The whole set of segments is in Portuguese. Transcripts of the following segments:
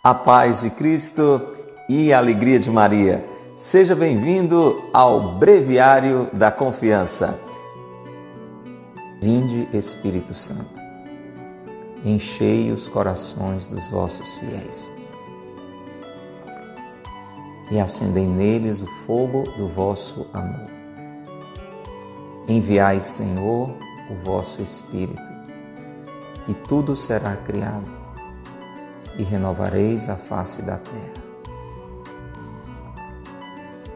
A paz de Cristo e a alegria de Maria. Seja bem-vindo ao Breviário da Confiança. Vinde, Espírito Santo, enchei os corações dos vossos fiéis e acendei neles o fogo do vosso amor. Enviai, Senhor, o vosso Espírito, e tudo será criado e renovareis a face da terra.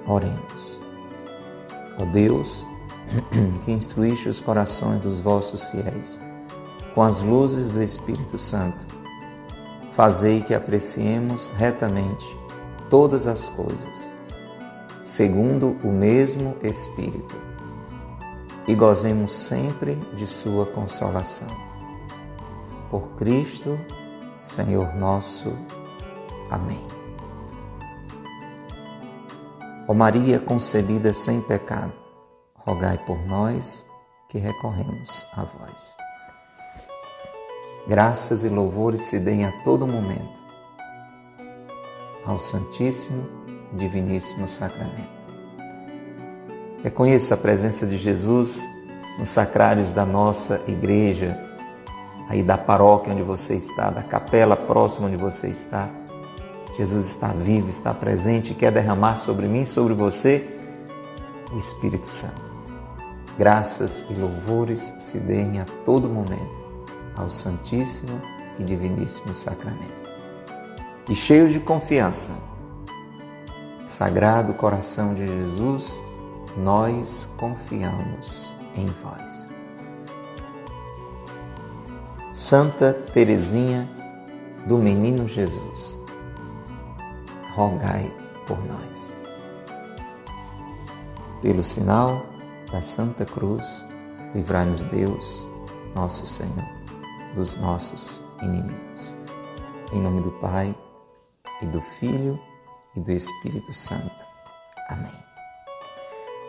Oremos. Ó Deus, que instruíste os corações dos vossos fiéis com as luzes do Espírito Santo, fazei que apreciemos retamente todas as coisas, segundo o mesmo Espírito, e gozemos sempre de Sua consolação. Por Cristo, Senhor nosso. Amém. Ó Maria concebida sem pecado, rogai por nós que recorremos a vós. Graças e louvores se deem a todo momento ao Santíssimo e Diviníssimo Sacramento. Reconheça a presença de Jesus nos sacrários da nossa igreja aí da paróquia onde você está, da capela próxima onde você está. Jesus está vivo, está presente e quer derramar sobre mim, sobre você, o Espírito Santo. Graças e louvores se deem a todo momento ao Santíssimo e Diviníssimo Sacramento. E cheios de confiança, Sagrado Coração de Jesus, nós confiamos em vós. Santa Teresinha do Menino Jesus, rogai por nós. Pelo sinal da Santa Cruz, livrai-nos Deus, nosso Senhor, dos nossos inimigos. Em nome do Pai, e do Filho e do Espírito Santo. Amém.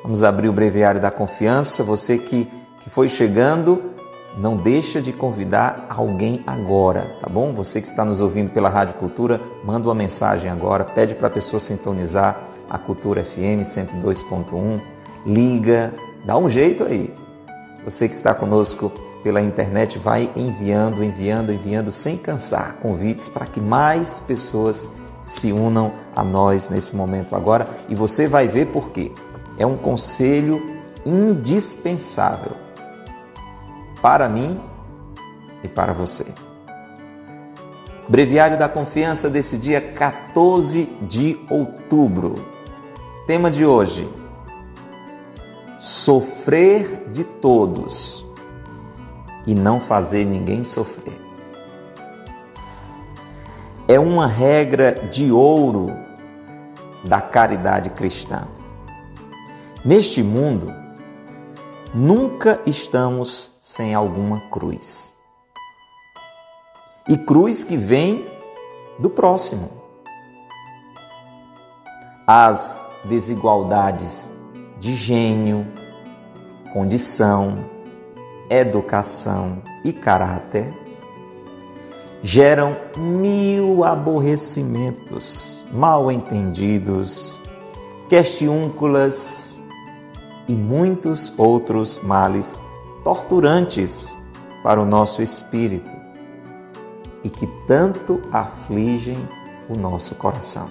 Vamos abrir o breviário da confiança. Você que, que foi chegando, não deixa de convidar alguém agora, tá bom? Você que está nos ouvindo pela Rádio Cultura, manda uma mensagem agora, pede para a pessoa sintonizar a Cultura FM 102.1, liga, dá um jeito aí. Você que está conosco pela internet, vai enviando, enviando, enviando sem cansar convites para que mais pessoas se unam a nós nesse momento agora e você vai ver por quê. É um conselho indispensável para mim e para você. Breviário da Confiança desse dia 14 de outubro. Tema de hoje: Sofrer de todos e não fazer ninguém sofrer. É uma regra de ouro da caridade cristã. Neste mundo, nunca estamos sem alguma cruz. E cruz que vem do próximo. As desigualdades de gênio, condição, educação e caráter geram mil aborrecimentos, mal entendidos, questiúnculas e muitos outros males torturantes para o nosso espírito e que tanto afligem o nosso coração.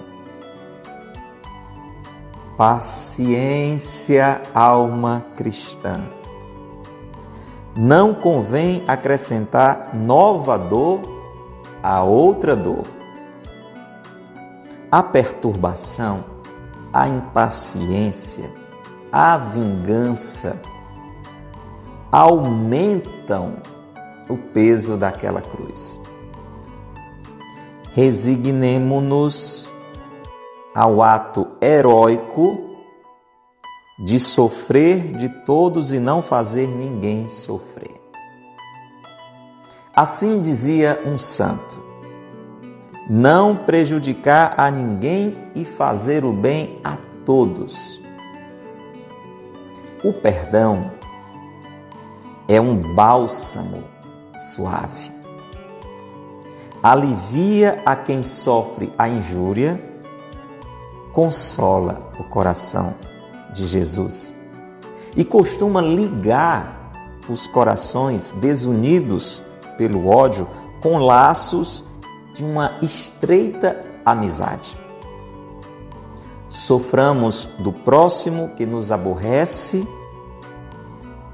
Paciência, alma cristã. Não convém acrescentar nova dor a outra dor. A perturbação, a impaciência, a vingança aumentam o peso daquela cruz. Resignemo-nos ao ato heróico de sofrer de todos e não fazer ninguém sofrer. Assim dizia um santo: não prejudicar a ninguém e fazer o bem a todos. O perdão é um bálsamo suave. alivia a quem sofre a injúria, consola o coração de Jesus e costuma ligar os corações desunidos pelo ódio com laços de uma estreita amizade. Soframos do próximo que nos aborrece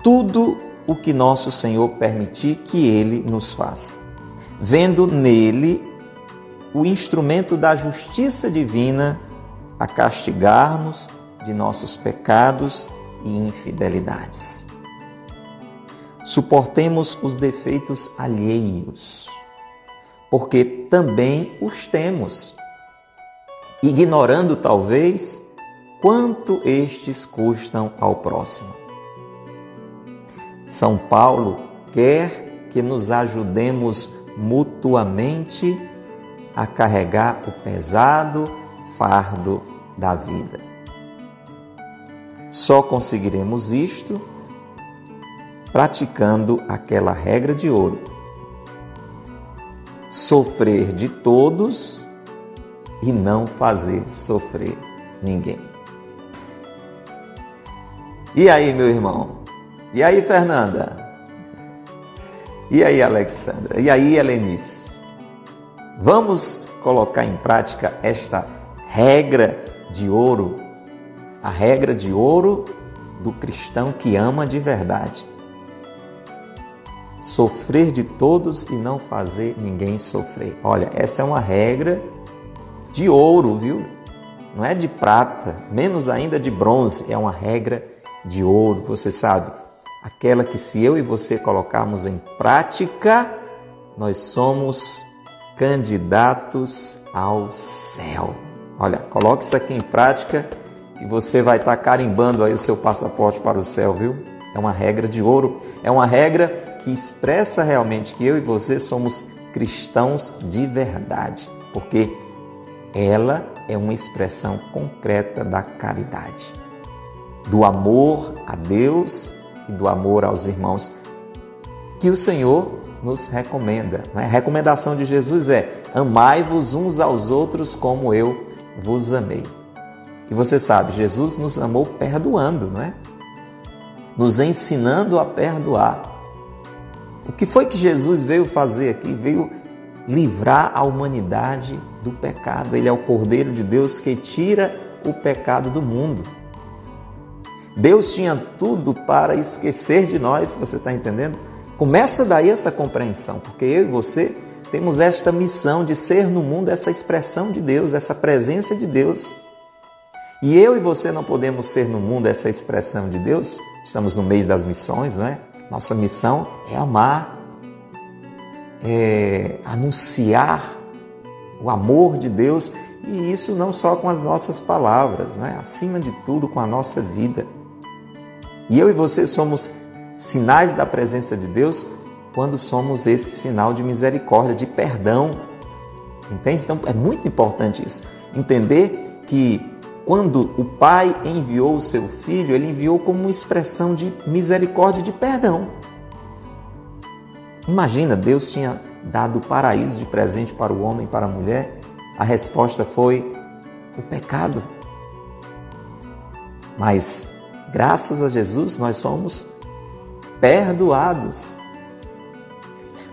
tudo o que nosso Senhor permitir que ele nos faça, vendo nele o instrumento da justiça divina a castigar-nos de nossos pecados e infidelidades. Suportemos os defeitos alheios, porque também os temos, ignorando talvez quanto estes custam ao próximo. São Paulo quer que nos ajudemos mutuamente a carregar o pesado fardo da vida. Só conseguiremos isto praticando aquela regra de ouro: sofrer de todos e não fazer sofrer ninguém. E aí, meu irmão? E aí, Fernanda? E aí, Alexandra? E aí, Helenice? Vamos colocar em prática esta regra de ouro, a regra de ouro do cristão que ama de verdade. Sofrer de todos e não fazer ninguém sofrer. Olha, essa é uma regra de ouro, viu? Não é de prata, menos ainda de bronze, é uma regra de ouro, você sabe, aquela que se eu e você colocarmos em prática, nós somos candidatos ao céu. Olha, coloque isso aqui em prática e você vai estar carimbando aí o seu passaporte para o céu, viu? É uma regra de ouro, é uma regra que expressa realmente que eu e você somos cristãos de verdade, porque ela é uma expressão concreta da caridade, do amor a Deus e do amor aos irmãos que o Senhor nos recomenda. Né? A recomendação de Jesus é: amai-vos uns aos outros como eu vos amei. E você sabe, Jesus nos amou perdoando, não é? Nos ensinando a perdoar. O que foi que Jesus veio fazer aqui? Veio livrar a humanidade do pecado. Ele é o Cordeiro de Deus que tira o pecado do mundo. Deus tinha tudo para esquecer de nós, você está entendendo? Começa daí essa compreensão, porque eu e você temos esta missão de ser no mundo essa expressão de Deus, essa presença de Deus. E eu e você não podemos ser no mundo essa expressão de Deus, estamos no meio das missões, não é? Nossa missão é amar, é anunciar o amor de Deus e isso não só com as nossas palavras, não é? acima de tudo com a nossa vida. E eu e você somos sinais da presença de Deus quando somos esse sinal de misericórdia, de perdão. Entende? Então é muito importante isso. Entender que quando o Pai enviou o seu filho, ele enviou como uma expressão de misericórdia, de perdão. Imagina, Deus tinha dado o paraíso de presente para o homem e para a mulher. A resposta foi o pecado. Mas, graças a Jesus, nós somos perdoados.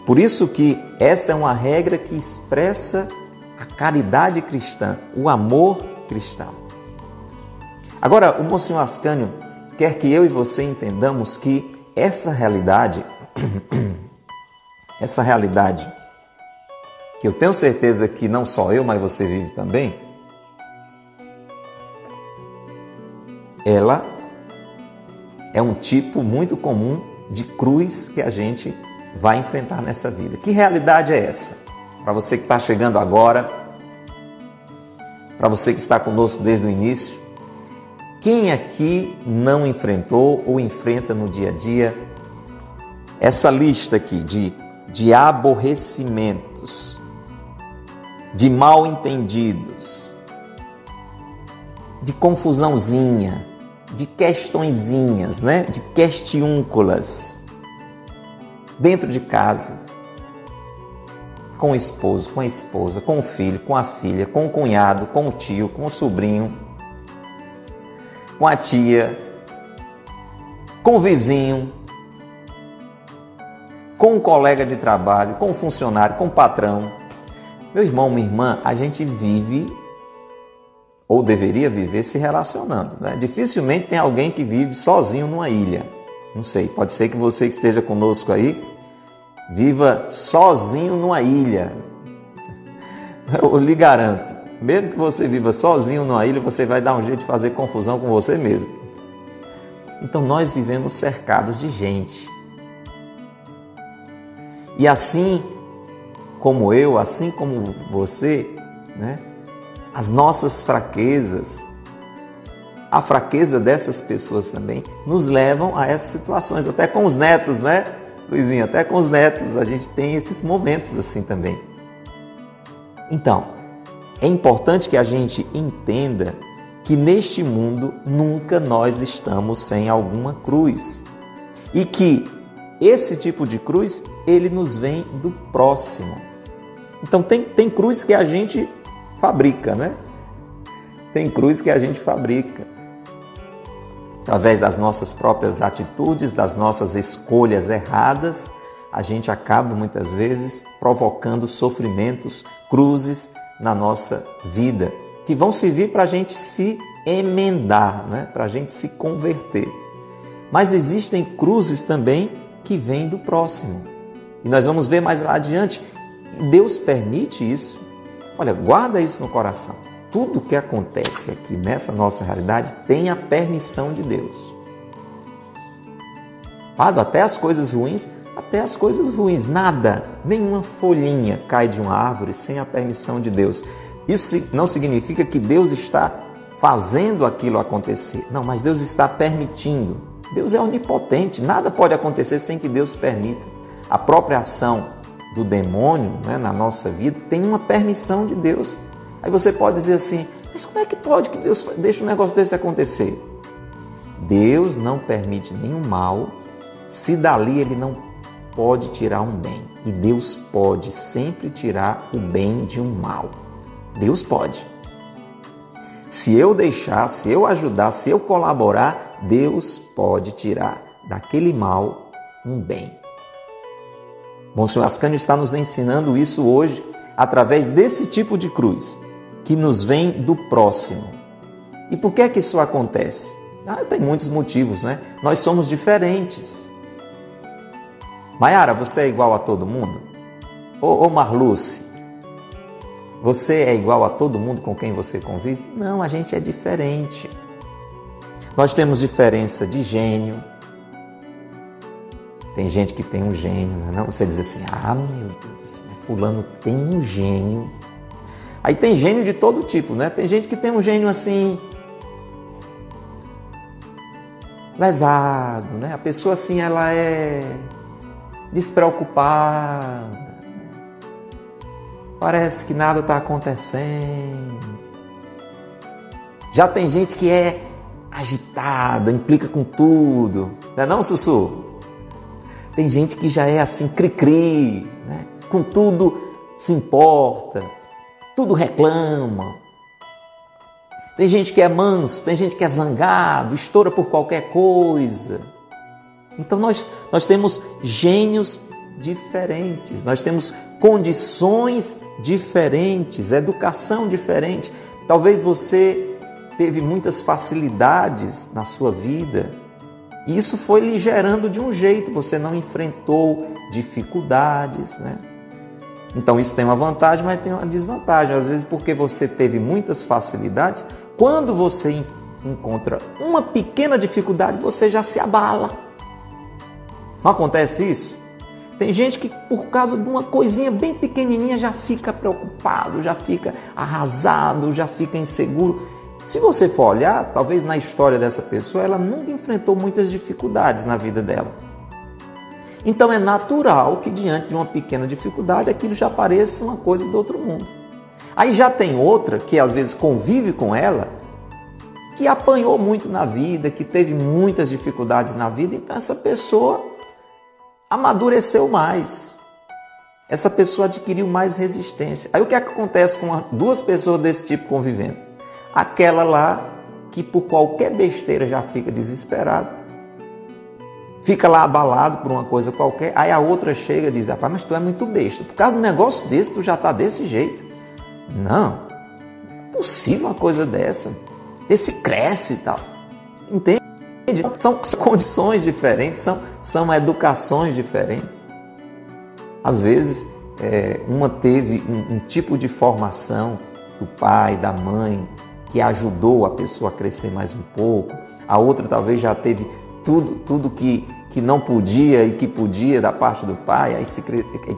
Por isso que essa é uma regra que expressa a caridade cristã, o amor cristão. Agora, o Monsenhor Ascânio quer que eu e você entendamos que essa realidade, essa realidade, que eu tenho certeza que não só eu, mas você vive também, ela é um tipo muito comum de cruz que a gente vai enfrentar nessa vida. Que realidade é essa? Para você que está chegando agora, para você que está conosco desde o início, quem aqui não enfrentou ou enfrenta no dia a dia essa lista aqui de, de aborrecimentos, de mal entendidos, de confusãozinha, de questõezinhas, né? de questiúnculas dentro de casa. com o esposo, com a esposa, com o filho, com a filha, com o cunhado, com o tio, com o sobrinho, com a tia, com o vizinho, com o colega de trabalho, com o funcionário, com o patrão. Meu irmão, minha irmã, a gente vive ou deveria viver se relacionando. Né? Dificilmente tem alguém que vive sozinho numa ilha. Não sei, pode ser que você que esteja conosco aí viva sozinho numa ilha. Eu lhe garanto, mesmo que você viva sozinho numa ilha, você vai dar um jeito de fazer confusão com você mesmo. Então nós vivemos cercados de gente. E assim como eu, assim como você, né? As nossas fraquezas, a fraqueza dessas pessoas também nos levam a essas situações, até com os netos, né, Luizinho? Até com os netos a gente tem esses momentos assim também. Então, é importante que a gente entenda que neste mundo nunca nós estamos sem alguma cruz e que esse tipo de cruz ele nos vem do próximo. Então tem, tem cruz que a gente fabrica, né? Tem cruz que a gente fabrica. Através das nossas próprias atitudes, das nossas escolhas erradas, a gente acaba muitas vezes provocando sofrimentos, cruzes na nossa vida, que vão servir para a gente se emendar, né? para a gente se converter. Mas existem cruzes também que vêm do próximo. E nós vamos ver mais lá adiante. Deus permite isso Olha, guarda isso no coração. Tudo que acontece aqui nessa nossa realidade tem a permissão de Deus. Até as coisas ruins, até as coisas ruins. Nada, nenhuma folhinha cai de uma árvore sem a permissão de Deus. Isso não significa que Deus está fazendo aquilo acontecer. Não, mas Deus está permitindo. Deus é onipotente, nada pode acontecer sem que Deus permita. A própria ação do demônio né, na nossa vida tem uma permissão de Deus. Aí você pode dizer assim: mas como é que pode que Deus deixe um negócio desse acontecer? Deus não permite nenhum mal, se dali ele não pode tirar um bem. E Deus pode sempre tirar o bem de um mal. Deus pode. Se eu deixar, se eu ajudar, se eu colaborar, Deus pode tirar daquele mal um bem. Monsenhor Ascânio está nos ensinando isso hoje através desse tipo de cruz que nos vem do próximo. E por que é que isso acontece? Ah, tem muitos motivos, né? Nós somos diferentes. Maiara, você é igual a todo mundo? Ô, ô Marluce, você é igual a todo mundo com quem você convive? Não, a gente é diferente. Nós temos diferença de gênio, tem gente que tem um gênio, não, é não? Você diz assim, ah, meu Deus do céu, fulano tem um gênio. Aí tem gênio de todo tipo, né? Tem gente que tem um gênio assim lesado, né? A pessoa assim, ela é despreocupada. Parece que nada está acontecendo. Já tem gente que é agitada, implica com tudo. Não é não, Sussu? Tem gente que já é assim, cri-cri, né? com tudo se importa, tudo reclama. Tem gente que é manso, tem gente que é zangado, estoura por qualquer coisa. Então nós, nós temos gênios diferentes, nós temos condições diferentes, educação diferente. Talvez você teve muitas facilidades na sua vida, e isso foi lhe gerando de um jeito, você não enfrentou dificuldades, né? Então isso tem uma vantagem, mas tem uma desvantagem. Às vezes, porque você teve muitas facilidades, quando você encontra uma pequena dificuldade, você já se abala. Não acontece isso? Tem gente que, por causa de uma coisinha bem pequenininha, já fica preocupado, já fica arrasado, já fica inseguro. Se você for olhar, talvez na história dessa pessoa, ela nunca enfrentou muitas dificuldades na vida dela. Então é natural que diante de uma pequena dificuldade aquilo já pareça uma coisa do outro mundo. Aí já tem outra que às vezes convive com ela, que apanhou muito na vida, que teve muitas dificuldades na vida, então essa pessoa amadureceu mais. essa pessoa adquiriu mais resistência. Aí o que, é que acontece com duas pessoas desse tipo convivendo? Aquela lá que por qualquer besteira já fica desesperado, fica lá abalado por uma coisa qualquer, aí a outra chega e diz: Rapaz, mas tu é muito besta, por causa de um negócio desse tu já está desse jeito. Não, é possível uma coisa dessa. Esse cresce e tal. Entende? São condições diferentes, são, são educações diferentes. Às vezes, é, uma teve um, um tipo de formação do pai, da mãe, que ajudou a pessoa a crescer mais um pouco. A outra talvez já teve tudo, tudo que, que não podia e que podia da parte do pai, aí se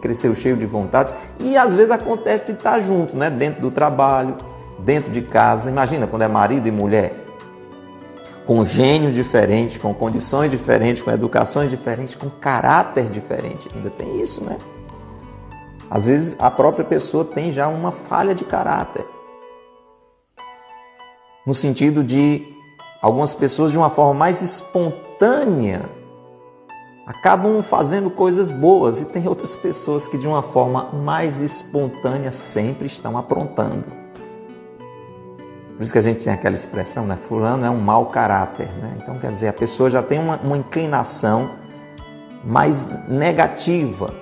cresceu cheio de vontades. E às vezes acontece de estar junto, né? dentro do trabalho, dentro de casa. Imagina quando é marido e mulher com gênios diferentes, com condições diferentes, com educações diferentes, com caráter diferente. Ainda tem isso, né? Às vezes a própria pessoa tem já uma falha de caráter. No sentido de algumas pessoas, de uma forma mais espontânea, acabam fazendo coisas boas, e tem outras pessoas que, de uma forma mais espontânea, sempre estão aprontando. Por isso que a gente tem aquela expressão, né? Fulano é um mau caráter, né? Então, quer dizer, a pessoa já tem uma, uma inclinação mais negativa?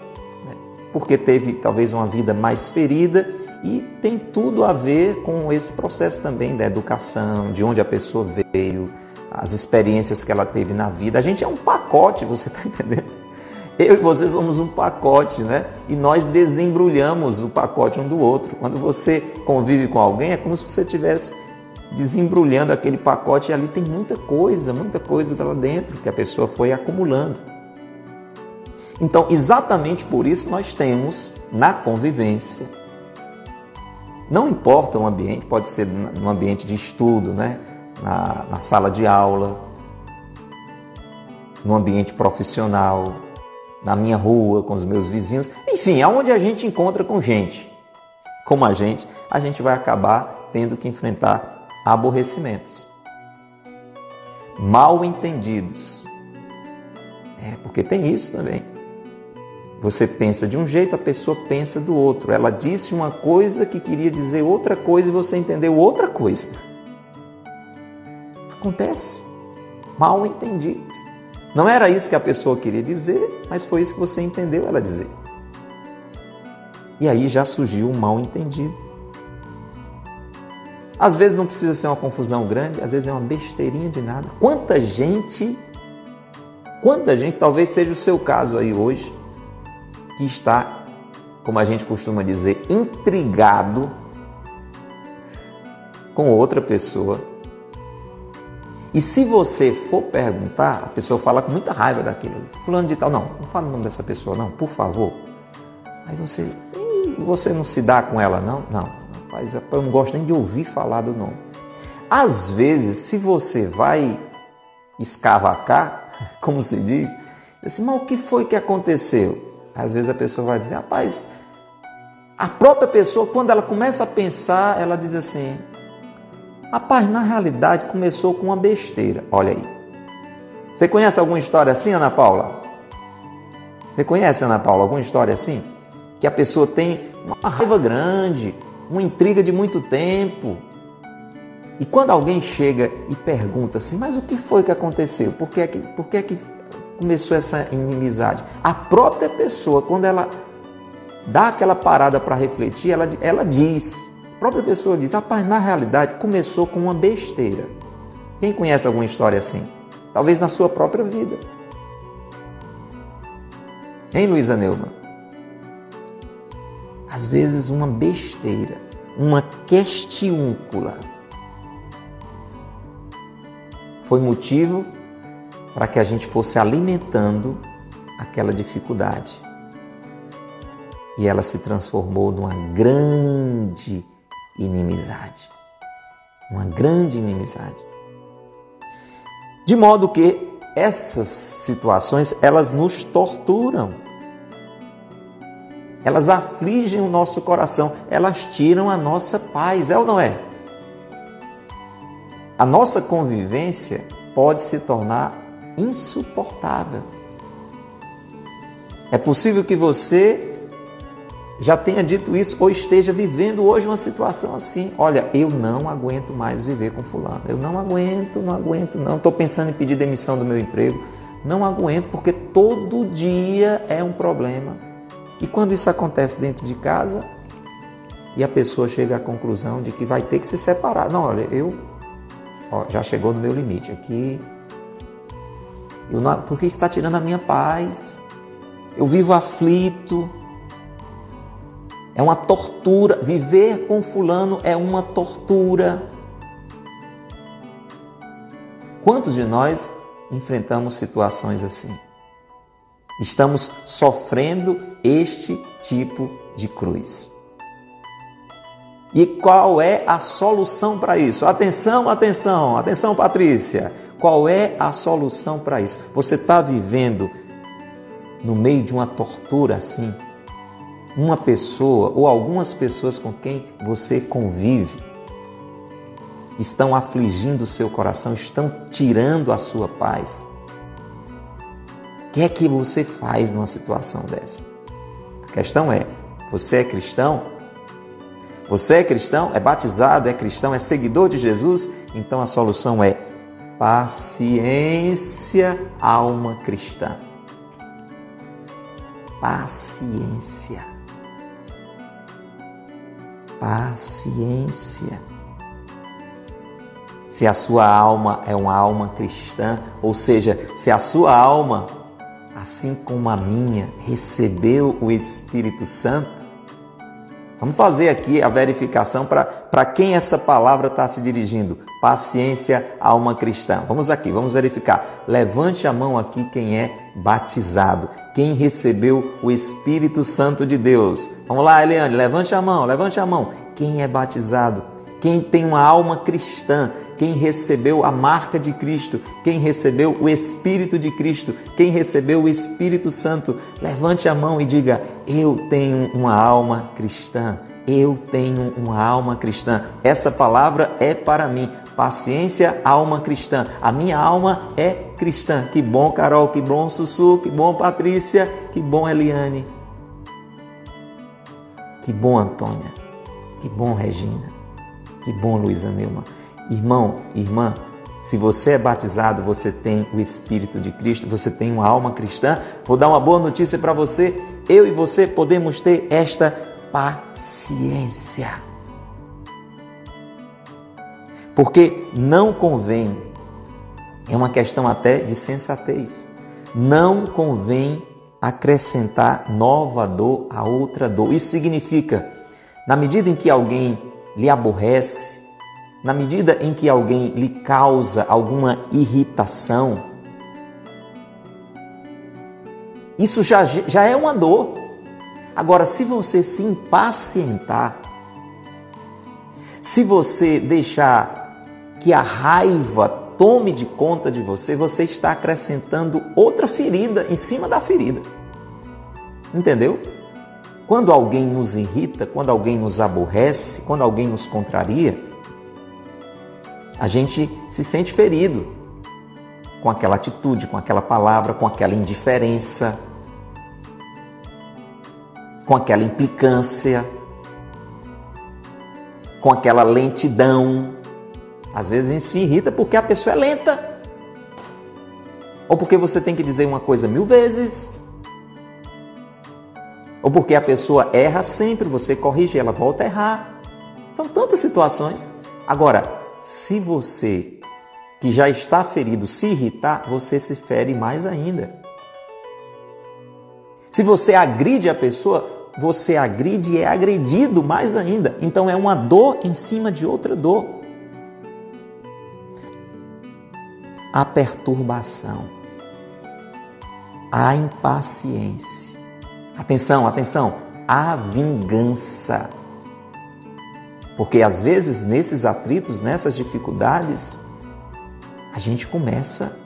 Porque teve talvez uma vida mais ferida e tem tudo a ver com esse processo também da educação, de onde a pessoa veio, as experiências que ela teve na vida. A gente é um pacote, você está entendendo? Eu e você somos um pacote, né? E nós desembrulhamos o pacote um do outro. Quando você convive com alguém, é como se você tivesse desembrulhando aquele pacote e ali tem muita coisa, muita coisa lá dentro que a pessoa foi acumulando. Então, exatamente por isso nós temos na convivência, não importa o ambiente, pode ser no ambiente de estudo, né? na, na sala de aula, no ambiente profissional, na minha rua, com os meus vizinhos, enfim, aonde a gente encontra com gente como a gente, a gente vai acabar tendo que enfrentar aborrecimentos. Mal entendidos. É, porque tem isso também. Você pensa de um jeito, a pessoa pensa do outro. Ela disse uma coisa que queria dizer outra coisa e você entendeu outra coisa. Acontece. Mal entendidos. Não era isso que a pessoa queria dizer, mas foi isso que você entendeu ela dizer. E aí já surgiu um mal entendido. Às vezes não precisa ser uma confusão grande, às vezes é uma besteirinha de nada. Quanta gente, quanta gente, talvez seja o seu caso aí hoje, que está, como a gente costuma dizer, intrigado com outra pessoa. E se você for perguntar, a pessoa fala com muita raiva daquilo. Fulano de tal, não, não fala o nome dessa pessoa, não, por favor. Aí você, você não se dá com ela, não? Não. Rapaz, eu não gosto nem de ouvir falar do nome. Às vezes, se você vai escavacar, como se diz, assim, mas o que foi que aconteceu? Às vezes a pessoa vai dizer, rapaz, a própria pessoa, quando ela começa a pensar, ela diz assim, rapaz, na realidade começou com uma besteira. Olha aí. Você conhece alguma história assim, Ana Paula? Você conhece, Ana Paula, alguma história assim? Que a pessoa tem uma raiva grande, uma intriga de muito tempo. E quando alguém chega e pergunta assim, mas o que foi que aconteceu? Por que é que, por que, é que começou essa inimizade? A própria pessoa, quando ela dá aquela parada para refletir, ela, ela diz, a própria pessoa diz, rapaz, na realidade começou com uma besteira. Quem conhece alguma história assim? Talvez na sua própria vida. Hein, Luísa Neumann? às vezes uma besteira, uma questiúncula, foi motivo para que a gente fosse alimentando aquela dificuldade. E ela se transformou numa grande inimizade. Uma grande inimizade. De modo que essas situações, elas nos torturam elas afligem o nosso coração, elas tiram a nossa paz, é ou não é? A nossa convivência pode se tornar insuportável. É possível que você já tenha dito isso ou esteja vivendo hoje uma situação assim. Olha, eu não aguento mais viver com fulano. Eu não aguento, não aguento, não. Estou pensando em pedir demissão do meu emprego. Não aguento porque todo dia é um problema. E quando isso acontece dentro de casa e a pessoa chega à conclusão de que vai ter que se separar. Não, olha, eu ó, já chegou no meu limite aqui. Eu não, porque está tirando a minha paz. Eu vivo aflito é uma tortura. Viver com fulano é uma tortura. Quantos de nós enfrentamos situações assim? Estamos sofrendo este tipo de cruz. E qual é a solução para isso? Atenção, atenção, atenção, Patrícia. Qual é a solução para isso? Você está vivendo no meio de uma tortura assim? uma pessoa ou algumas pessoas com quem você convive estão afligindo o seu coração, estão tirando a sua paz. O que é que você faz numa situação dessa? A questão é: você é cristão? Você é cristão? É batizado? É cristão? É seguidor de Jesus? Então a solução é paciência, alma cristã. Paciência paciência. Se a sua alma é uma alma cristã, ou seja, se a sua alma, assim como a minha, recebeu o Espírito Santo, Vamos fazer aqui a verificação para quem essa palavra está se dirigindo. Paciência, alma cristã. Vamos aqui, vamos verificar. Levante a mão aqui quem é batizado, quem recebeu o Espírito Santo de Deus. Vamos lá, Eliane, levante a mão, levante a mão. Quem é batizado? Quem tem uma alma cristã? quem recebeu a marca de Cristo, quem recebeu o Espírito de Cristo, quem recebeu o Espírito Santo, levante a mão e diga: Eu tenho uma alma cristã. Eu tenho uma alma cristã. Essa palavra é para mim. Paciência, alma cristã. A minha alma é cristã. Que bom, Carol. Que bom, Sussu. Que bom, Patrícia. Que bom, Eliane. Que bom, Antônia. Que bom, Regina. Que bom, Luísa Neumann. Irmão, irmã, se você é batizado, você tem o Espírito de Cristo, você tem uma alma cristã. Vou dar uma boa notícia para você. Eu e você podemos ter esta paciência. Porque não convém, é uma questão até de sensatez, não convém acrescentar nova dor a outra dor. Isso significa, na medida em que alguém lhe aborrece, na medida em que alguém lhe causa alguma irritação, isso já, já é uma dor. Agora, se você se impacientar, se você deixar que a raiva tome de conta de você, você está acrescentando outra ferida em cima da ferida. Entendeu? Quando alguém nos irrita, quando alguém nos aborrece, quando alguém nos contraria, a gente se sente ferido com aquela atitude, com aquela palavra, com aquela indiferença, com aquela implicância, com aquela lentidão. Às vezes a gente se irrita porque a pessoa é lenta. Ou porque você tem que dizer uma coisa mil vezes. Ou porque a pessoa erra sempre, você corrige, ela volta a errar. São tantas situações. Agora, se você que já está ferido se irritar, você se fere mais ainda. Se você agride a pessoa, você agride e é agredido mais ainda. Então é uma dor em cima de outra dor. A perturbação, a impaciência. Atenção, atenção, a vingança. Porque às vezes nesses atritos, nessas dificuldades, a gente começa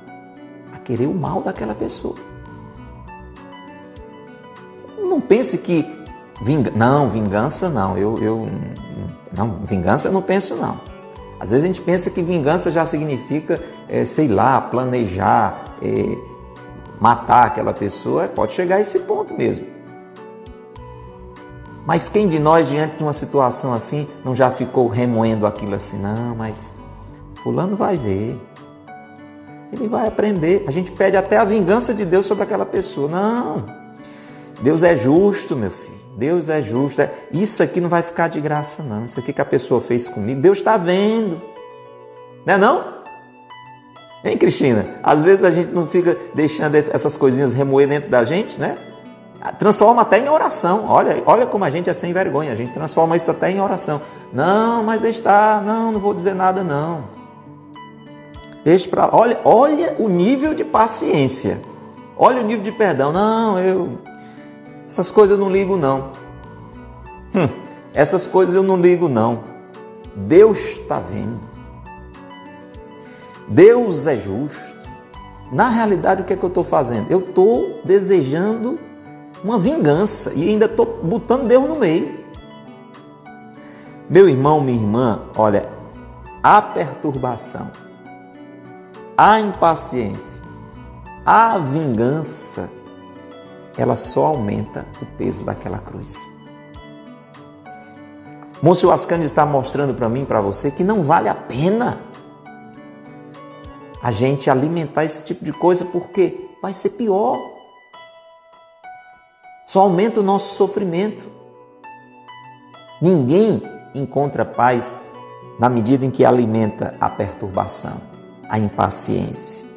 a querer o mal daquela pessoa. Não pense que vinga... não, vingança não, eu, eu não, vingança eu não penso não. Às vezes a gente pensa que vingança já significa, é, sei lá, planejar, é, matar aquela pessoa. Pode chegar a esse ponto mesmo. Mas quem de nós, diante de uma situação assim, não já ficou remoendo aquilo assim? Não, mas Fulano vai ver. Ele vai aprender. A gente pede até a vingança de Deus sobre aquela pessoa. Não. Deus é justo, meu filho. Deus é justo. É, isso aqui não vai ficar de graça, não. Isso aqui que a pessoa fez comigo, Deus está vendo. Não é não? Hein, Cristina? Às vezes a gente não fica deixando essas coisinhas remoer dentro da gente, né? Transforma até em oração. Olha, olha como a gente é sem vergonha. A gente transforma isso até em oração. Não, mas deixa estar. Não, não vou dizer nada, não. Deixa para olha, olha o nível de paciência. Olha o nível de perdão. Não, eu essas coisas eu não ligo não. Hum, essas coisas eu não ligo não. Deus está vendo. Deus é justo. Na realidade, o que é que eu estou fazendo? Eu estou desejando uma vingança e ainda estou botando Deus no meio. Meu irmão, minha irmã, olha, a perturbação a impaciência, a vingança, ela só aumenta o peso daquela cruz. Monsenhor Ascani está mostrando para mim, para você, que não vale a pena a gente alimentar esse tipo de coisa, porque vai ser pior. Só aumenta o nosso sofrimento. Ninguém encontra paz na medida em que alimenta a perturbação a impaciência,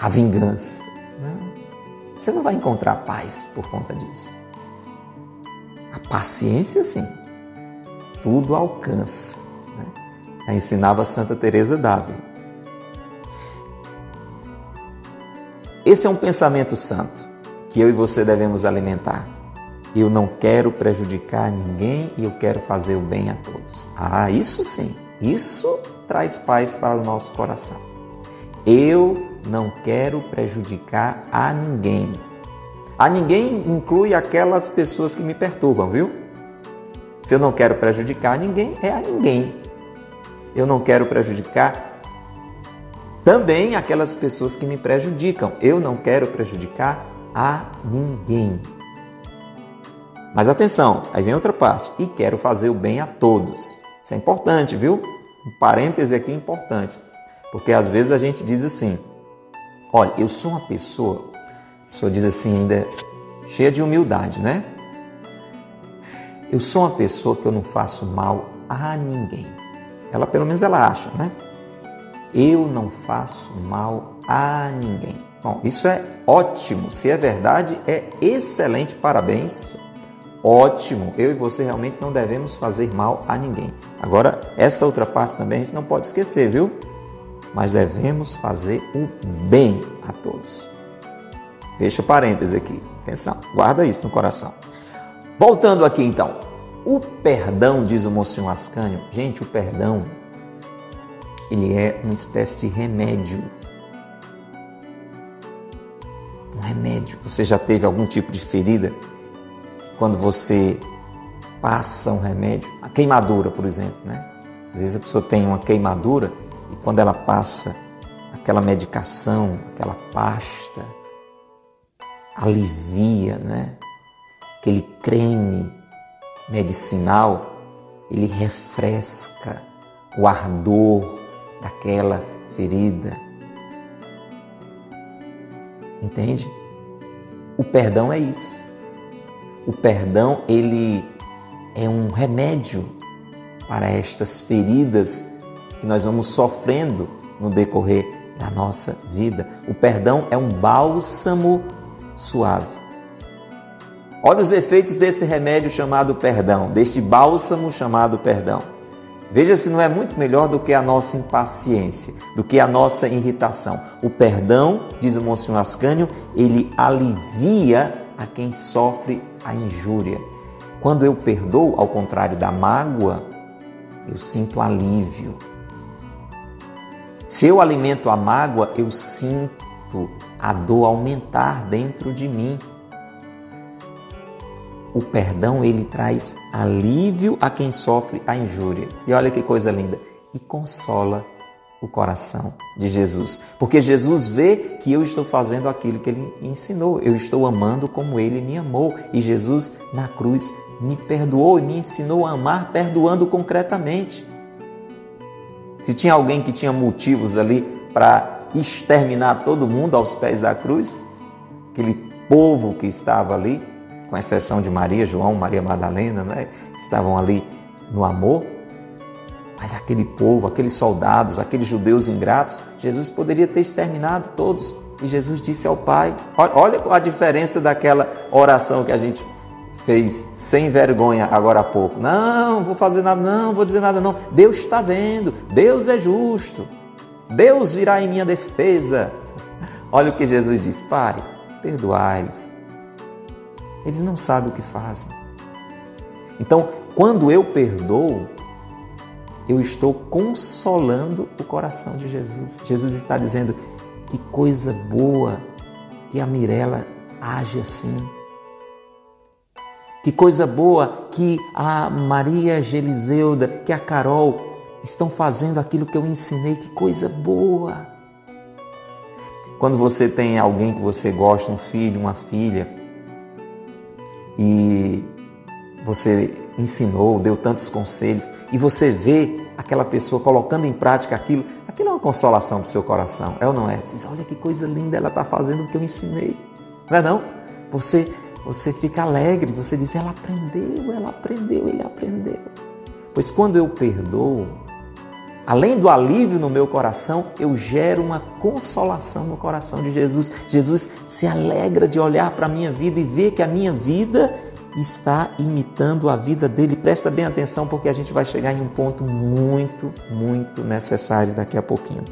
a vingança. Não. Você não vai encontrar paz por conta disso. A paciência, sim, tudo alcança. Né? A ensinava Santa Teresa d'Ávila. Esse é um pensamento santo que eu e você devemos alimentar. Eu não quero prejudicar ninguém e eu quero fazer o bem a todos. Ah, isso sim, isso traz paz para o nosso coração. Eu não quero prejudicar a ninguém. A ninguém inclui aquelas pessoas que me perturbam, viu? Se eu não quero prejudicar ninguém, é a ninguém. Eu não quero prejudicar também aquelas pessoas que me prejudicam. Eu não quero prejudicar a ninguém. Mas atenção, aí vem outra parte. E quero fazer o bem a todos. Isso é importante, viu? Um parêntese aqui importante, porque às vezes a gente diz assim: olha, eu sou uma pessoa, a pessoa diz assim, ainda cheia de humildade, né? Eu sou uma pessoa que eu não faço mal a ninguém. Ela, pelo menos, ela acha, né? Eu não faço mal a ninguém. Bom, isso é ótimo. Se é verdade, é excelente. Parabéns ótimo. Eu e você realmente não devemos fazer mal a ninguém. Agora, essa outra parte também a gente não pode esquecer, viu? Mas devemos fazer o bem a todos. Fecha parênteses aqui. Atenção, guarda isso no coração. Voltando aqui então. O perdão, diz o Monsenhor Ascânio, gente, o perdão, ele é uma espécie de remédio. Remédio. Você já teve algum tipo de ferida quando você passa um remédio, a queimadura, por exemplo, né? Às vezes a pessoa tem uma queimadura e quando ela passa aquela medicação, aquela pasta, alivia, né? Aquele creme medicinal, ele refresca o ardor daquela ferida. Entende? O perdão é isso. O perdão, ele é um remédio para estas feridas que nós vamos sofrendo no decorrer da nossa vida. O perdão é um bálsamo suave. Olha os efeitos desse remédio chamado perdão, deste bálsamo chamado perdão. Veja se não é muito melhor do que a nossa impaciência, do que a nossa irritação. O perdão, diz o Monsenhor Ascânio, ele alivia a quem sofre a injúria. Quando eu perdoo, ao contrário da mágoa, eu sinto alívio. Se eu alimento a mágoa, eu sinto a dor aumentar dentro de mim. O perdão ele traz alívio a quem sofre a injúria. E olha que coisa linda, e consola o coração de Jesus, porque Jesus vê que eu estou fazendo aquilo que ele ensinou, eu estou amando como ele me amou, e Jesus na cruz me perdoou e me ensinou a amar perdoando concretamente. Se tinha alguém que tinha motivos ali para exterminar todo mundo aos pés da cruz, aquele povo que estava ali, com exceção de Maria, João, Maria Madalena, né, estavam ali no amor, mas aquele povo, aqueles soldados, aqueles judeus ingratos, Jesus poderia ter exterminado todos. E Jesus disse ao Pai: olha a diferença daquela oração que a gente fez sem vergonha agora há pouco. Não, vou fazer nada, não, vou dizer nada, não. Deus está vendo, Deus é justo, Deus virá em minha defesa. Olha o que Jesus diz: Pare, perdoai-lhes. Eles não sabem o que fazem. Então, quando eu perdoo, eu estou consolando o coração de Jesus. Jesus está dizendo que coisa boa que a Mirella age assim. Que coisa boa que a Maria Geliseuda, que a Carol estão fazendo aquilo que eu ensinei. Que coisa boa. Quando você tem alguém que você gosta, um filho, uma filha, e você ensinou, deu tantos conselhos, e você vê aquela pessoa colocando em prática aquilo, aquilo é uma consolação para o seu coração, é ou não é? Você diz, olha que coisa linda ela está fazendo o que eu ensinei. Não é não? Você, você fica alegre, você diz, ela aprendeu, ela aprendeu, ele aprendeu. Pois quando eu perdoo, além do alívio no meu coração, eu gero uma consolação no coração de Jesus. Jesus se alegra de olhar para a minha vida e ver que a minha vida está imitando a vida dele. Presta bem atenção porque a gente vai chegar em um ponto muito, muito necessário daqui a pouquinho.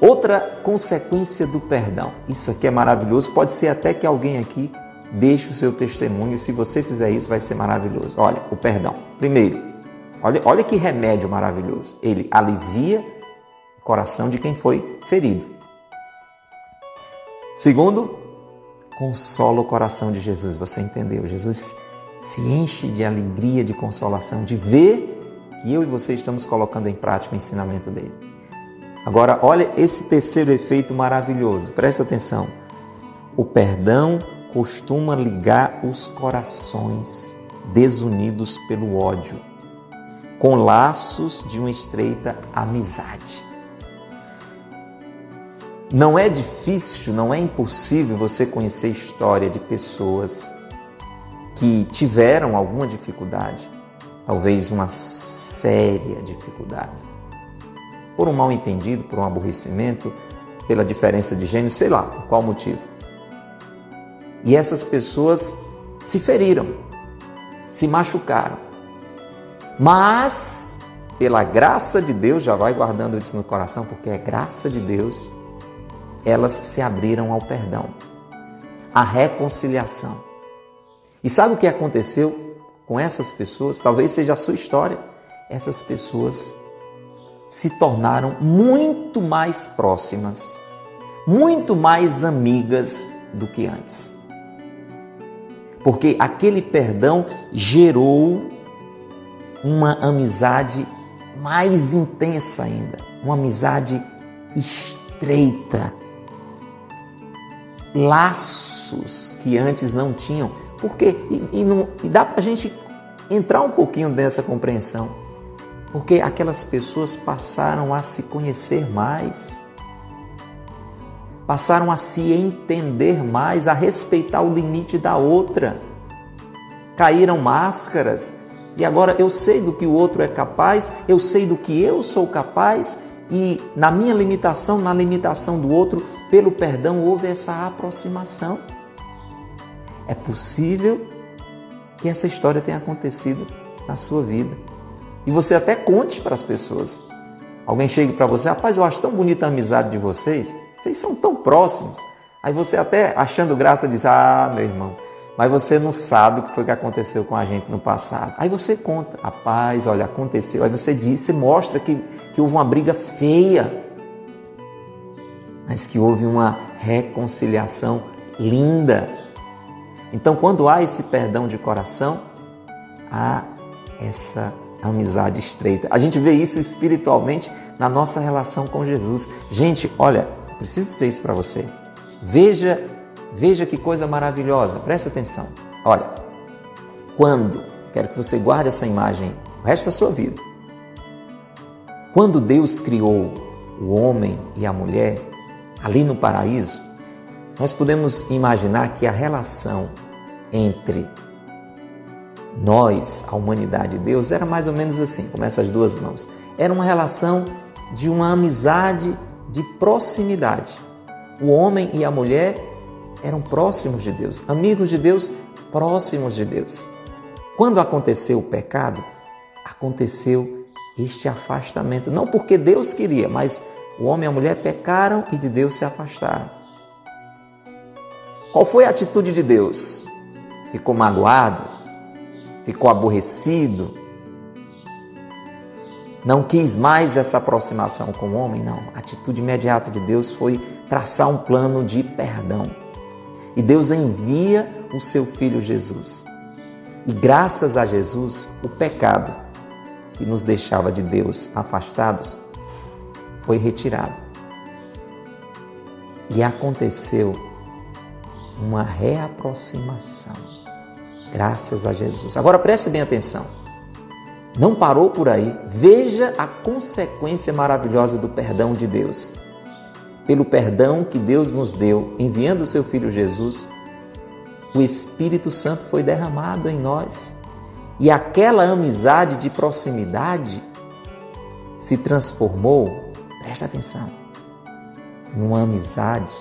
Outra consequência do perdão. Isso aqui é maravilhoso. Pode ser até que alguém aqui deixe o seu testemunho. Se você fizer isso, vai ser maravilhoso. Olha, o perdão. Primeiro, olha, olha que remédio maravilhoso. Ele alivia o coração de quem foi ferido. Segundo, consola o coração de Jesus. Você entendeu? Jesus se enche de alegria, de consolação, de ver que eu e você estamos colocando em prática o ensinamento dele. Agora, olha esse terceiro efeito maravilhoso. Presta atenção. O perdão costuma ligar os corações desunidos pelo ódio, com laços de uma estreita amizade. Não é difícil, não é impossível você conhecer história de pessoas que tiveram alguma dificuldade, talvez uma séria dificuldade, por um mal entendido, por um aborrecimento, pela diferença de gênero, sei lá, por qual motivo. E essas pessoas se feriram, se machucaram. Mas, pela graça de Deus, já vai guardando isso no coração, porque é graça de Deus elas se abriram ao perdão, à reconciliação. E sabe o que aconteceu com essas pessoas? Talvez seja a sua história. Essas pessoas se tornaram muito mais próximas, muito mais amigas do que antes. Porque aquele perdão gerou uma amizade mais intensa ainda, uma amizade estreita, laços que antes não tinham. Por quê? E, e, não, e dá para a gente entrar um pouquinho nessa compreensão. Porque aquelas pessoas passaram a se conhecer mais, passaram a se entender mais, a respeitar o limite da outra. Caíram máscaras e agora eu sei do que o outro é capaz, eu sei do que eu sou capaz e na minha limitação, na limitação do outro, pelo perdão houve essa aproximação. É possível que essa história tenha acontecido na sua vida. E você até conte para as pessoas. Alguém chegue para você, rapaz, eu acho tão bonita a amizade de vocês, vocês são tão próximos. Aí você até achando graça diz, ah, meu irmão, mas você não sabe o que foi que aconteceu com a gente no passado. Aí você conta, rapaz, olha, aconteceu. Aí você diz, você mostra que, que houve uma briga feia mas que houve uma reconciliação linda. Então, quando há esse perdão de coração, há essa amizade estreita. A gente vê isso espiritualmente na nossa relação com Jesus. Gente, olha, preciso dizer isso para você. Veja, veja que coisa maravilhosa. Presta atenção. Olha, quando, quero que você guarde essa imagem o resto da sua vida. Quando Deus criou o homem e a mulher ali no paraíso, nós podemos imaginar que a relação entre nós, a humanidade e Deus, era mais ou menos assim, como essas duas mãos. Era uma relação de uma amizade de proximidade. O homem e a mulher eram próximos de Deus, amigos de Deus, próximos de Deus. Quando aconteceu o pecado, aconteceu este afastamento. Não porque Deus queria, mas o homem e a mulher pecaram e de Deus se afastaram. Qual foi a atitude de Deus? Ficou magoado? Ficou aborrecido? Não quis mais essa aproximação com o homem? Não. A atitude imediata de Deus foi traçar um plano de perdão. E Deus envia o seu filho Jesus. E graças a Jesus, o pecado que nos deixava de Deus afastados foi retirado. E aconteceu uma reaproximação, graças a Jesus. Agora preste bem atenção. Não parou por aí. Veja a consequência maravilhosa do perdão de Deus. Pelo perdão que Deus nos deu, enviando o seu Filho Jesus, o Espírito Santo foi derramado em nós. E aquela amizade de proximidade se transformou Presta atenção. Numa amizade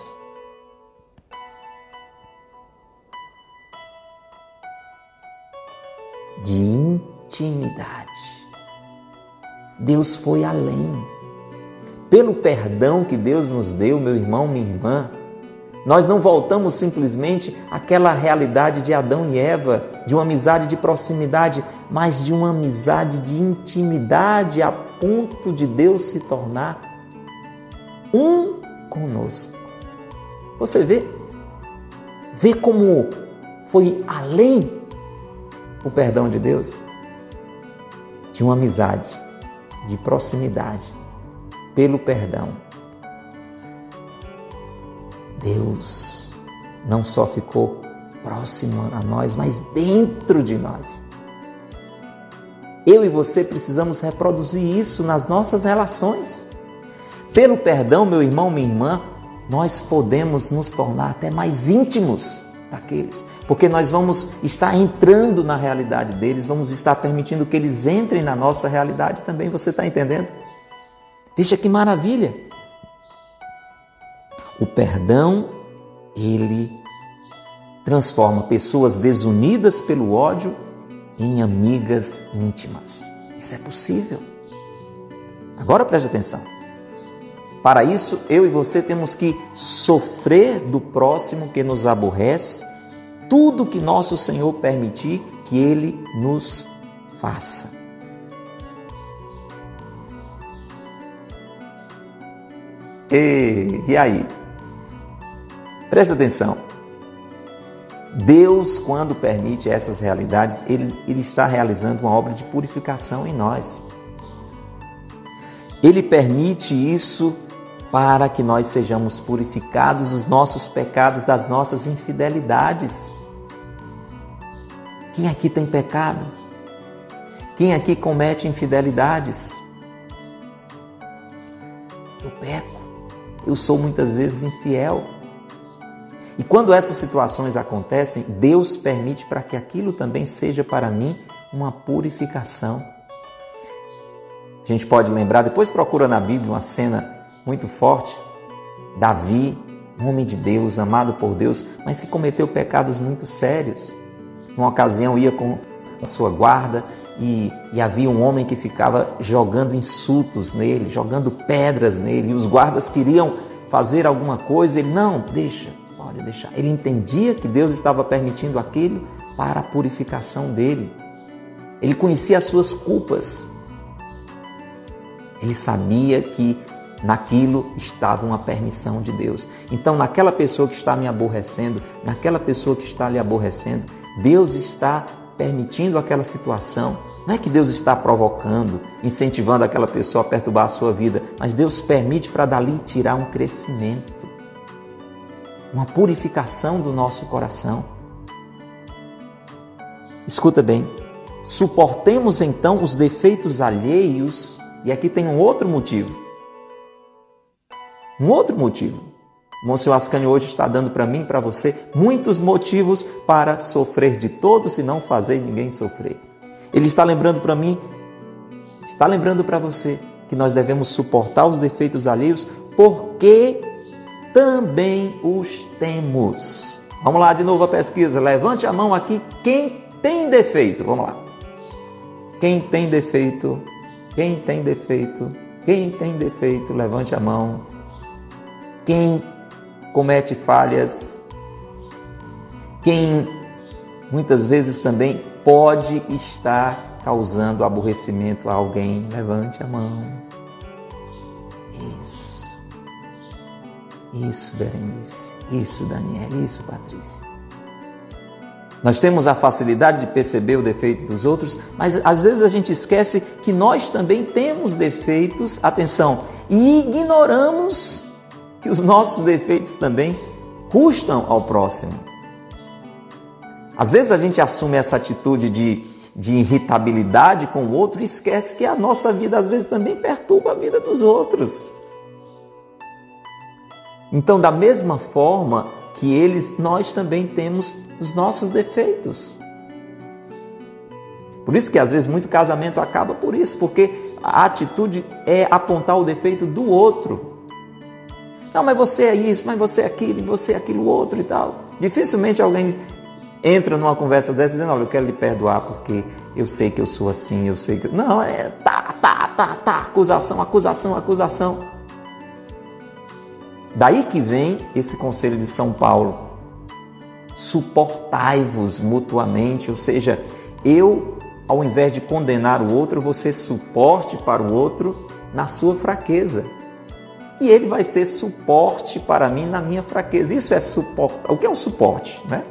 de intimidade. Deus foi além. Pelo perdão que Deus nos deu, meu irmão, minha irmã, nós não voltamos simplesmente àquela realidade de Adão e Eva, de uma amizade de proximidade, mas de uma amizade de intimidade a ponto de Deus se tornar um conosco. Você vê? Vê como foi além o perdão de Deus? De uma amizade, de proximidade, pelo perdão. Deus não só ficou próximo a nós, mas dentro de nós. Eu e você precisamos reproduzir isso nas nossas relações. Pelo perdão, meu irmão, minha irmã, nós podemos nos tornar até mais íntimos daqueles, porque nós vamos estar entrando na realidade deles, vamos estar permitindo que eles entrem na nossa realidade também. Você está entendendo? Veja que maravilha! O perdão, ele transforma pessoas desunidas pelo ódio em amigas íntimas. Isso é possível. Agora preste atenção. Para isso, eu e você temos que sofrer do próximo que nos aborrece, tudo que nosso Senhor permitir que ele nos faça. E, e aí? Presta atenção. Deus, quando permite essas realidades, ele, ele está realizando uma obra de purificação em nós. Ele permite isso para que nós sejamos purificados dos nossos pecados, das nossas infidelidades. Quem aqui tem pecado? Quem aqui comete infidelidades? Eu peco, eu sou muitas vezes infiel. E quando essas situações acontecem, Deus permite para que aquilo também seja para mim uma purificação. A gente pode lembrar, depois procura na Bíblia uma cena muito forte. Davi, homem de Deus, amado por Deus, mas que cometeu pecados muito sérios. Numa ocasião ia com a sua guarda e, e, havia um homem que ficava jogando insultos nele, jogando pedras nele, e os guardas queriam fazer alguma coisa, ele não, deixa, pode deixar. Ele entendia que Deus estava permitindo aquilo para a purificação dele. Ele conhecia as suas culpas. Ele sabia que naquilo estava uma permissão de Deus. Então, naquela pessoa que está me aborrecendo, naquela pessoa que está lhe aborrecendo, Deus está permitindo aquela situação. Não é que Deus está provocando, incentivando aquela pessoa a perturbar a sua vida, mas Deus permite para dali tirar um crescimento, uma purificação do nosso coração. Escuta bem, suportemos então os defeitos alheios, e aqui tem um outro motivo. Um outro motivo. Monsenhor Ascânio hoje está dando para mim e para você muitos motivos para sofrer de todos e não fazer ninguém sofrer. Ele está lembrando para mim, está lembrando para você que nós devemos suportar os defeitos alheios porque também os temos. Vamos lá de novo a pesquisa. Levante a mão aqui quem tem defeito. Vamos lá. Quem tem defeito? Quem tem defeito? Quem tem defeito? Levante a mão. Quem comete falhas, quem muitas vezes também pode estar causando aborrecimento a alguém, levante a mão. Isso. Isso, Berenice. Isso, Daniela. Isso, Patrícia. Nós temos a facilidade de perceber o defeito dos outros, mas às vezes a gente esquece que nós também temos defeitos, atenção, e ignoramos que os nossos defeitos também custam ao próximo. Às vezes a gente assume essa atitude de, de irritabilidade com o outro e esquece que a nossa vida às vezes também perturba a vida dos outros. Então, da mesma forma que eles, nós também temos os nossos defeitos. Por isso que às vezes muito casamento acaba por isso, porque a atitude é apontar o defeito do outro. Não, mas você é isso, mas você é aquilo, você é aquilo outro e tal. Dificilmente alguém entra numa conversa dessa dizendo, olha, eu quero lhe perdoar porque eu sei que eu sou assim, eu sei que. Não, é tá, tá, tá, tá, acusação, acusação, acusação. Daí que vem esse conselho de São Paulo. Suportai-vos mutuamente, ou seja, eu, ao invés de condenar o outro, você suporte para o outro na sua fraqueza e ele vai ser suporte para mim na minha fraqueza. Isso é suportar. O que é um suporte, né?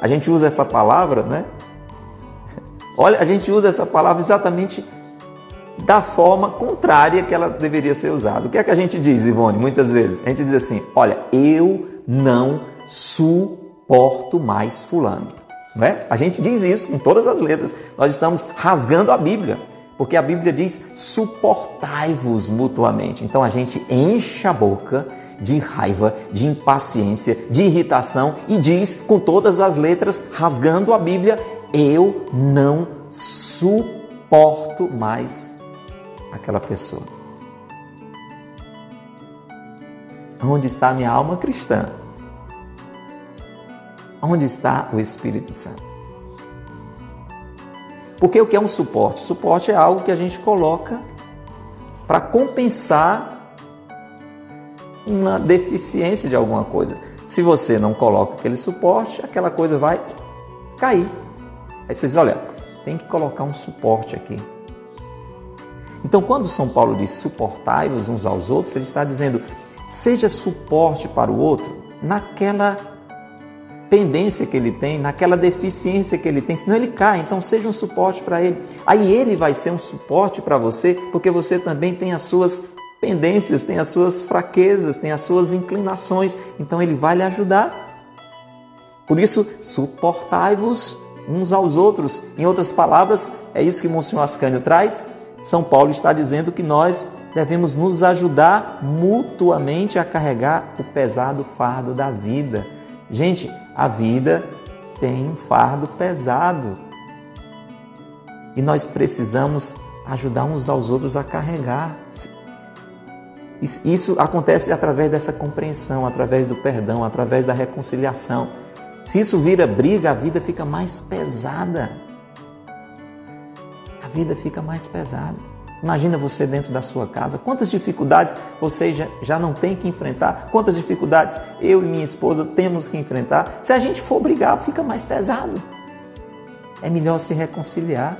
A gente usa essa palavra, né? Olha, a gente usa essa palavra exatamente da forma contrária que ela deveria ser usada. O que é que a gente diz, Ivone, muitas vezes? A gente diz assim: olha, eu não suporto mais Fulano. Não é? A gente diz isso com todas as letras. Nós estamos rasgando a Bíblia porque a Bíblia diz: suportai-vos mutuamente. Então a gente enche a boca de raiva, de impaciência, de irritação e diz com todas as letras, rasgando a Bíblia: eu não suporto mais aquela pessoa. Onde está a minha alma cristã? Onde está o Espírito Santo? Porque o que é um suporte? Suporte é algo que a gente coloca para compensar uma deficiência de alguma coisa. Se você não coloca aquele suporte, aquela coisa vai cair. Aí você diz: olha, tem que colocar um suporte aqui. Então, quando São Paulo diz suportai-vos uns aos outros, ele está dizendo: seja suporte para o outro naquela pendência que ele tem, naquela deficiência que ele tem, senão ele cai. Então seja um suporte para ele. Aí ele vai ser um suporte para você, porque você também tem as suas pendências, tem as suas fraquezas, tem as suas inclinações. Então ele vai lhe ajudar. Por isso, suportai-vos uns aos outros. Em outras palavras, é isso que Monsenhor Ascânio traz. São Paulo está dizendo que nós devemos nos ajudar mutuamente a carregar o pesado fardo da vida. Gente, a vida tem um fardo pesado. E nós precisamos ajudar uns aos outros a carregar. Isso acontece através dessa compreensão, através do perdão, através da reconciliação. Se isso vira briga, a vida fica mais pesada. A vida fica mais pesada. Imagina você dentro da sua casa, quantas dificuldades você já, já não tem que enfrentar, quantas dificuldades eu e minha esposa temos que enfrentar. Se a gente for brigar, fica mais pesado. É melhor se reconciliar.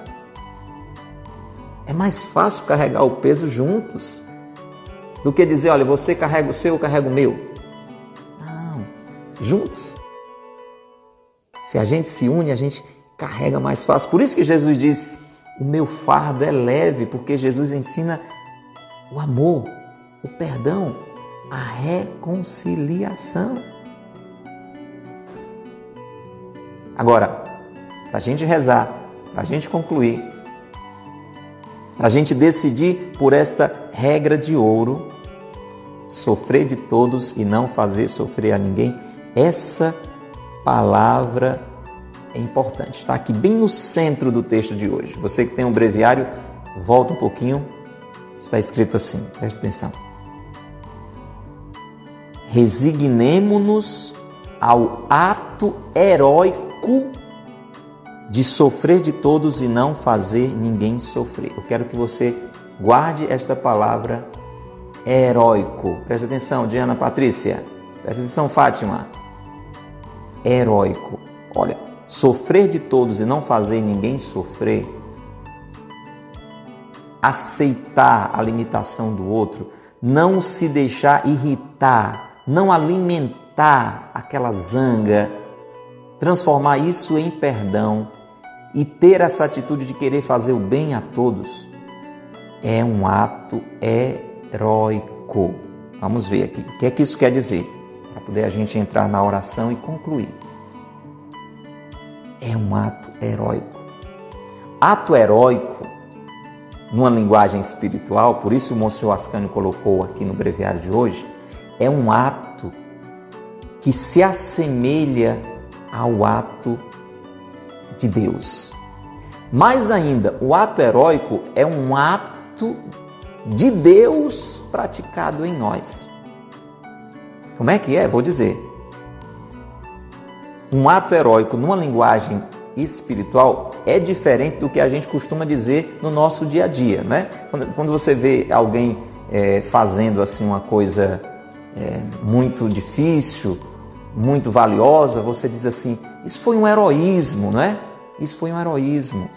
É mais fácil carregar o peso juntos do que dizer, olha, você carrega o seu, eu carrego o meu. Não, juntos. Se a gente se une, a gente carrega mais fácil. Por isso que Jesus diz: o meu fardo é leve, porque Jesus ensina o amor, o perdão, a reconciliação. Agora, para a gente rezar, para a gente concluir, para a gente decidir por esta regra de ouro, sofrer de todos e não fazer sofrer a ninguém, essa palavra é importante. Está aqui bem no centro do texto de hoje. Você que tem um breviário, volta um pouquinho. Está escrito assim, preste atenção. Resignemo-nos ao ato heróico de sofrer de todos e não fazer ninguém sofrer. Eu quero que você guarde esta palavra heróico. Preste atenção, Diana Patrícia. Preste atenção, Fátima. Heróico. Olha, sofrer de todos e não fazer ninguém sofrer, aceitar a limitação do outro, não se deixar irritar, não alimentar aquela zanga, transformar isso em perdão e ter essa atitude de querer fazer o bem a todos, é um ato heróico. Vamos ver aqui. O que é que isso quer dizer, para poder a gente entrar na oração e concluir é um ato heróico. Ato heróico, numa linguagem espiritual, por isso o Monsenhor Ascânio colocou aqui no breviário de hoje, é um ato que se assemelha ao ato de Deus. Mais ainda, o ato heróico é um ato de Deus praticado em nós. Como é que é? Vou dizer um ato heróico numa linguagem espiritual é diferente do que a gente costuma dizer no nosso dia a dia, né? Quando, você vê alguém é, fazendo assim uma coisa é, muito difícil, muito valiosa, você diz assim: isso foi um heroísmo, não é? Isso foi um heroísmo.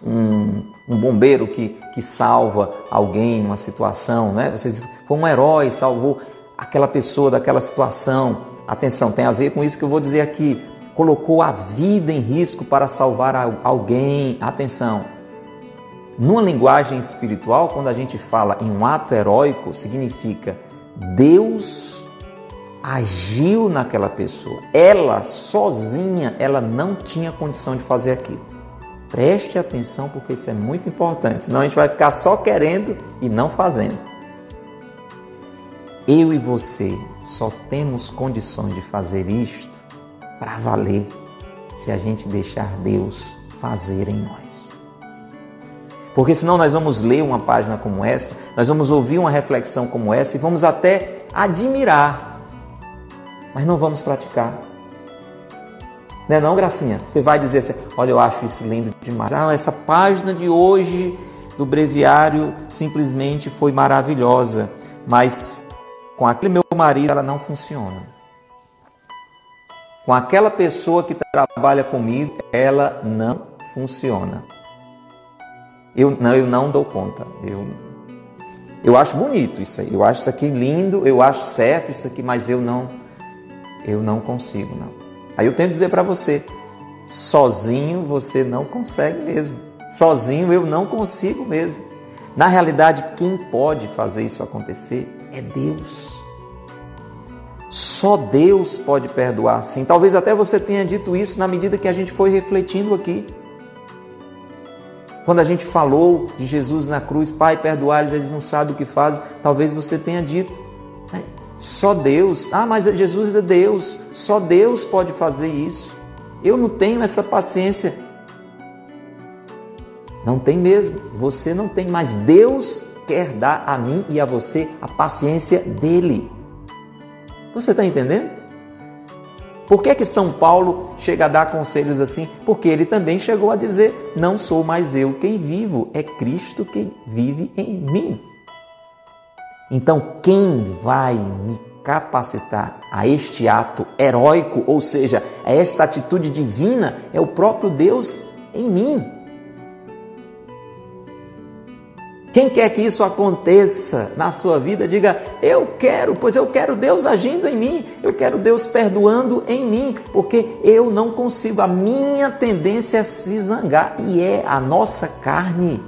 Um, um bombeiro que, que salva alguém numa situação, né? Diz, foi um herói, salvou aquela pessoa daquela situação atenção, tem a ver com isso que eu vou dizer aqui. Colocou a vida em risco para salvar alguém. Atenção. Numa linguagem espiritual, quando a gente fala em um ato heróico, significa Deus agiu naquela pessoa. Ela sozinha, ela não tinha condição de fazer aquilo. Preste atenção porque isso é muito importante, senão a gente vai ficar só querendo e não fazendo. Eu e você só temos condições de fazer isto para valer se a gente deixar Deus fazer em nós. Porque senão nós vamos ler uma página como essa, nós vamos ouvir uma reflexão como essa e vamos até admirar, mas não vamos praticar. Não é não, Gracinha? Você vai dizer assim, olha, eu acho isso lindo demais. Ah, essa página de hoje do breviário simplesmente foi maravilhosa, mas com aquele meu marido, ela não funciona. Com aquela pessoa que trabalha comigo, ela não funciona. Eu não, eu não dou conta. Eu, eu acho bonito isso aí. Eu acho isso aqui lindo, eu acho certo isso aqui, mas eu não, eu não consigo, não. Aí eu tenho que dizer para você, sozinho você não consegue mesmo. Sozinho eu não consigo mesmo. Na realidade, quem pode fazer isso acontecer é Deus. Só Deus pode perdoar sim. Talvez até você tenha dito isso na medida que a gente foi refletindo aqui. Quando a gente falou de Jesus na cruz, Pai, perdoar-lhes, eles não sabem o que fazem. Talvez você tenha dito. Né? Só Deus. Ah, mas Jesus é Deus. Só Deus pode fazer isso. Eu não tenho essa paciência. Não tem mesmo. Você não tem, mas Deus quer dar a mim e a você a paciência dele. Você está entendendo? Por que, que São Paulo chega a dar conselhos assim? Porque ele também chegou a dizer: Não sou mais eu quem vivo, é Cristo quem vive em mim. Então, quem vai me capacitar a este ato heróico, ou seja, a esta atitude divina, é o próprio Deus em mim. Quem quer que isso aconteça na sua vida, diga: Eu quero, pois eu quero Deus agindo em mim, eu quero Deus perdoando em mim, porque eu não consigo. A minha tendência é se zangar e é a nossa carne.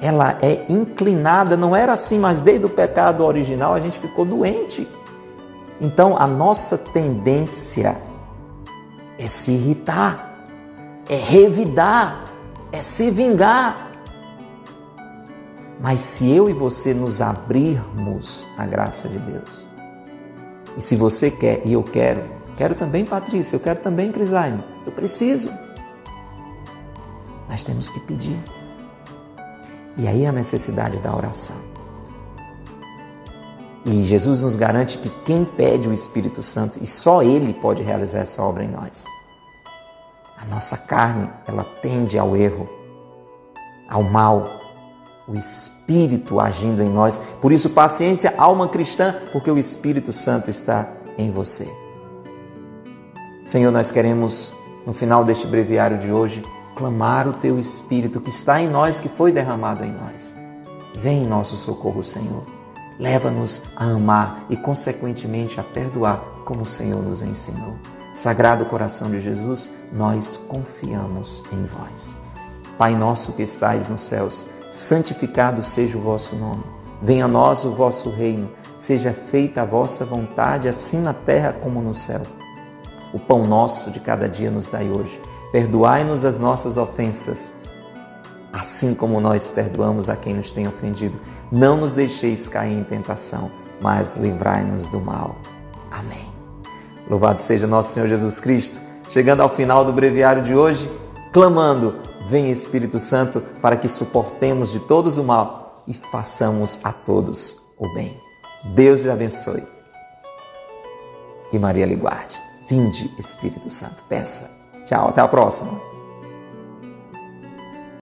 Ela é inclinada, não era assim, mas desde o pecado original a gente ficou doente. Então a nossa tendência é se irritar, é revidar, é se vingar. Mas se eu e você nos abrirmos à graça de Deus, e se você quer e eu quero, quero também Patrícia, eu quero também Crislaine, eu preciso. Nós temos que pedir. E aí a necessidade da oração. E Jesus nos garante que quem pede o Espírito Santo, e só Ele pode realizar essa obra em nós. A nossa carne, ela tende ao erro, ao mal, o Espírito agindo em nós. Por isso, paciência, alma cristã, porque o Espírito Santo está em você. Senhor, nós queremos, no final deste breviário de hoje, clamar o Teu Espírito que está em nós, que foi derramado em nós. Vem em nosso socorro, Senhor. Leva-nos a amar e, consequentemente, a perdoar, como o Senhor nos ensinou. Sagrado coração de Jesus, nós confiamos em vós. Pai nosso que estais nos céus, santificado seja o vosso nome. Venha a nós o vosso reino, seja feita a vossa vontade, assim na terra como no céu. O pão nosso de cada dia nos dai hoje. Perdoai-nos as nossas ofensas, assim como nós perdoamos a quem nos tem ofendido. Não nos deixeis cair em tentação, mas livrai-nos do mal. Amém. Louvado seja nosso Senhor Jesus Cristo. Chegando ao final do breviário de hoje, clamando Vem Espírito Santo para que suportemos de todos o mal e façamos a todos o bem. Deus lhe abençoe. E Maria lhe guarde. Vinde, Espírito Santo. Peça. Tchau, até a próxima.